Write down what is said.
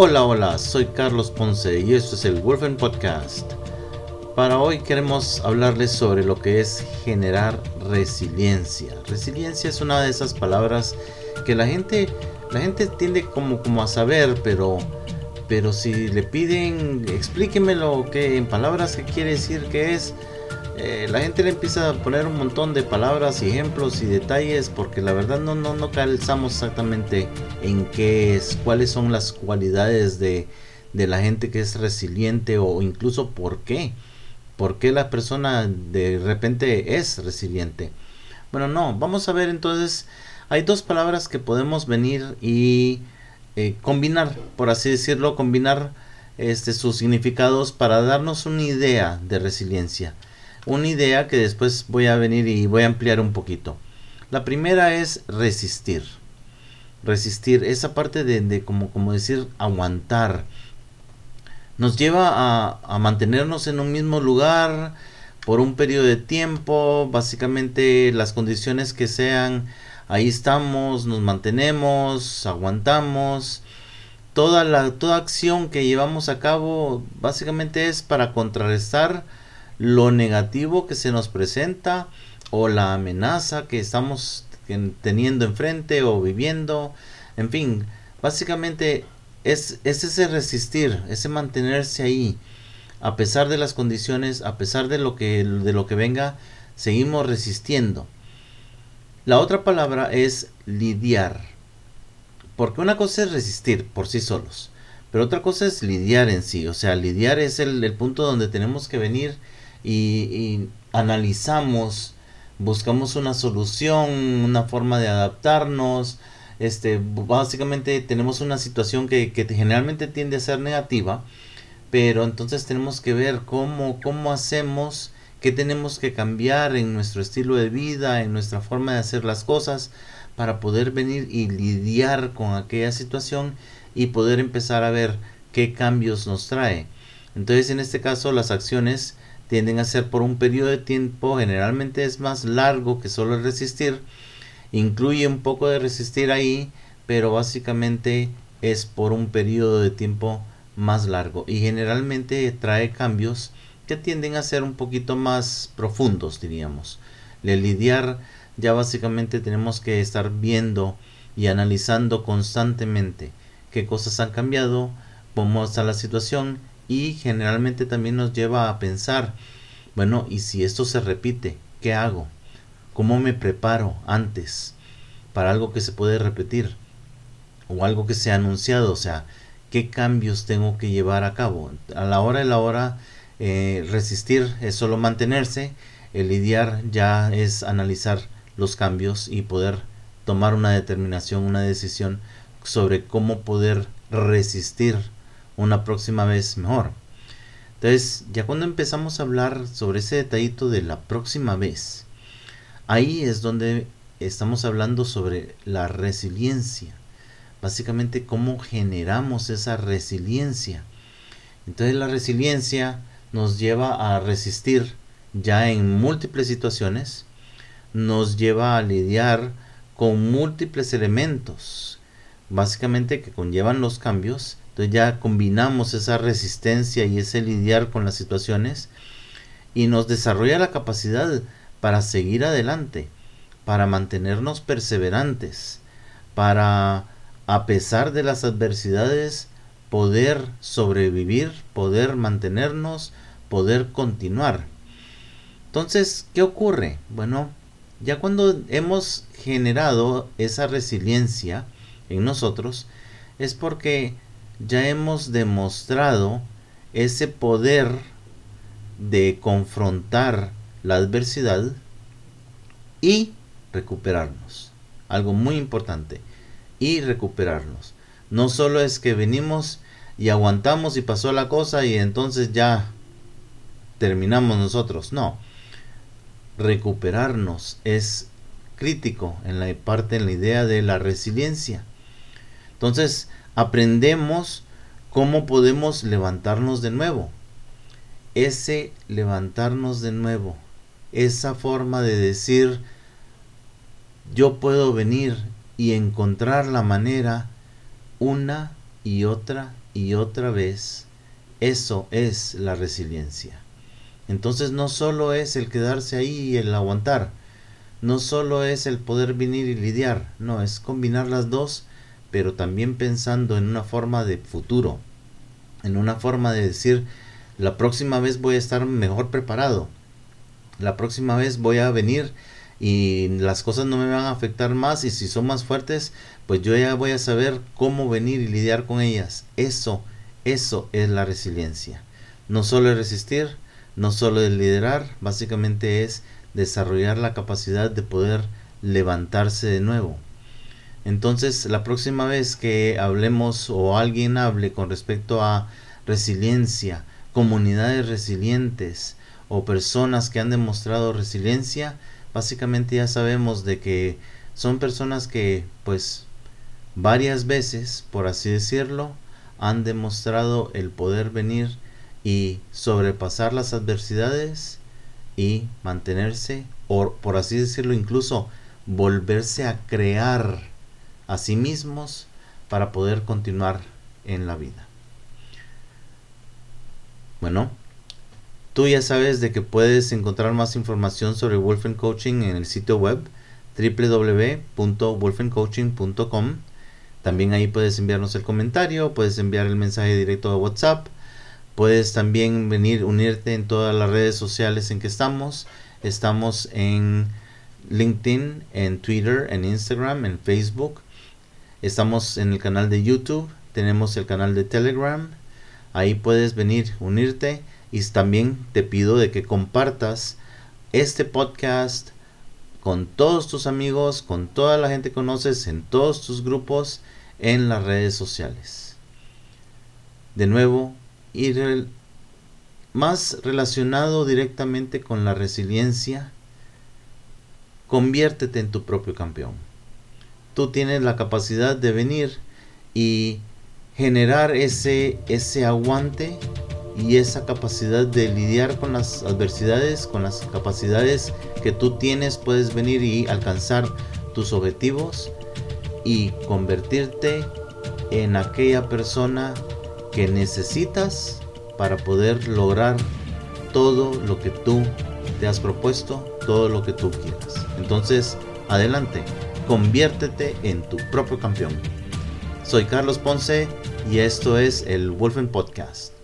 Hola, hola, soy Carlos Ponce y esto es el Wolfen Podcast. Para hoy queremos hablarles sobre lo que es generar resiliencia. Resiliencia es una de esas palabras que la gente, la gente tiende como, como a saber, pero, pero si le piden explíquemelo que en palabras qué quiere decir que es, eh, la gente le empieza a poner un montón de palabras ejemplos y detalles porque la verdad no, no, no calzamos exactamente en qué es, cuáles son las cualidades de, de la gente que es resiliente o incluso por qué. ¿Por qué la persona de repente es resiliente? Bueno, no, vamos a ver entonces, hay dos palabras que podemos venir y eh, combinar, por así decirlo, combinar este, sus significados para darnos una idea de resiliencia una idea que después voy a venir y voy a ampliar un poquito. La primera es resistir. Resistir, esa parte de, como, como decir aguantar. Nos lleva a, a mantenernos en un mismo lugar por un periodo de tiempo, básicamente las condiciones que sean, ahí estamos, nos mantenemos, aguantamos. Toda, la, toda acción que llevamos a cabo básicamente es para contrarrestar lo negativo que se nos presenta o la amenaza que estamos teniendo enfrente o viviendo. En fin, básicamente es, ese resistir, ese mantenerse ahí. A pesar de las condiciones, a pesar de lo que, de lo que venga, seguimos resistiendo. La otra palabra es lidiar. Porque una cosa es resistir por sí solos, pero otra cosa es lidiar en sí. O sea, lidiar es el punto donde tenemos que venir y, analizamos, buscamos una solución, una forma de adaptarnos. Este, básicamente tenemos una situación que, que generalmente tiende a ser negativa, pero entonces tenemos que ver cómo, cómo hacemos, qué tenemos que cambiar en nuestro estilo de vida, en nuestra forma de hacer las cosas, para poder venir y lidiar con aquella situación y poder empezar a ver qué cambios nos trae. Entonces en este caso las acciones tienden a ser por un periodo de tiempo, generalmente es más largo que solo el resistir, incluye un poco de resistir ahí, pero básicamente es por un periodo de tiempo más largo y generalmente trae cambios que tienden a ser un poquito más profundos, diríamos. El lidiar ya básicamente tenemos que estar viendo y analizando constantemente qué cosas han cambiado, cómo está la situación y generalmente también nos lleva a pensar, bueno, ¿y si esto se repite? ¿Qué hago? ¿Cómo me preparo antes para algo que se puede repetir? O algo que se ha anunciado, o sea, ¿qué cambios tengo que llevar a cabo? A la hora de la hora, eh, resistir es solo mantenerse, el lidiar ya es analizar los cambios y poder tomar una determinación, una decisión sobre cómo poder resistir una próxima vez mejor. Entonces, ya cuando empezamos a hablar sobre ese detallito de la próxima vez, ahí es donde estamos hablando sobre la resiliencia. Básicamente, cómo generamos esa resiliencia. Entonces, la resiliencia nos lleva a resistir ya en múltiples situaciones, nos lleva a lidiar con múltiples elementos, básicamente que conllevan los cambios entonces ya combinamos esa resistencia y ese lidiar con las situaciones y nos desarrolla la capacidad para seguir adelante, para mantenernos perseverantes, para a pesar de las adversidades poder sobrevivir, poder mantenernos, poder continuar. Entonces, ¿qué ocurre? Bueno, ya cuando hemos generado esa resiliencia en nosotros, es porque ya hemos demostrado ese poder de confrontar la adversidad y recuperarnos. Algo muy importante. Y recuperarnos. No solo es que venimos y aguantamos y pasó la cosa y entonces ya terminamos nosotros. No. Recuperarnos es crítico en la parte, en la idea de la resiliencia. Entonces, aprendemos cómo podemos levantarnos de nuevo. Ese levantarnos de nuevo, esa forma de decir, yo puedo venir y encontrar la manera una y otra y otra vez, eso es la resiliencia. Entonces no solo es el quedarse ahí y el aguantar, no solo es el poder venir y lidiar, no, es combinar las dos, pero también pensando en una forma de futuro, en una forma de decir, la próxima vez voy a estar mejor preparado, la próxima vez voy a venir y las cosas no me van a afectar más y si son más fuertes, pues yo ya voy a saber cómo venir y lidiar con ellas. Eso, eso es la resiliencia. No solo es resistir, no solo es liderar, básicamente es desarrollar la capacidad de poder levantarse de nuevo. Entonces, la próxima vez que hablemos o alguien hable con respecto a resiliencia, comunidades resilientes o personas que han demostrado resiliencia, básicamente ya sabemos de que son personas que pues varias veces, por así decirlo, han demostrado el poder venir y sobrepasar las adversidades y mantenerse, o por así decirlo, incluso volverse a crear a sí mismos para poder continuar en la vida. Bueno, Tú ya sabes de que puedes encontrar más información sobre Wolfen Coaching en el sitio web www.wolfencoaching.com. También ahí puedes enviarnos el comentario, puedes enviar el mensaje directo a WhatsApp, puedes también venir, unirte en todas las redes sociales en que estamos. Estamos en LinkedIn, en Twitter, en Instagram, en Facebook. Estamos en el canal de YouTube, tenemos el canal de Telegram. Ahí puedes venir, unirte y también te pido de que compartas este podcast con todos tus amigos, con toda la gente que conoces, en todos tus grupos, en las redes sociales. De nuevo, ir más relacionado directamente con la resiliencia, conviértete en tu propio campeón. Tú tienes la capacidad de venir y generar ese, ese aguante y esa capacidad de lidiar con las adversidades, con las capacidades que tú tienes, puedes venir y alcanzar tus objetivos y convertirte en aquella persona que necesitas para poder lograr todo lo que tú te has propuesto, todo lo que tú quieras. Entonces, adelante, conviértete en tu propio campeón. Soy Carlos Ponce y esto es el Wolfen Podcast.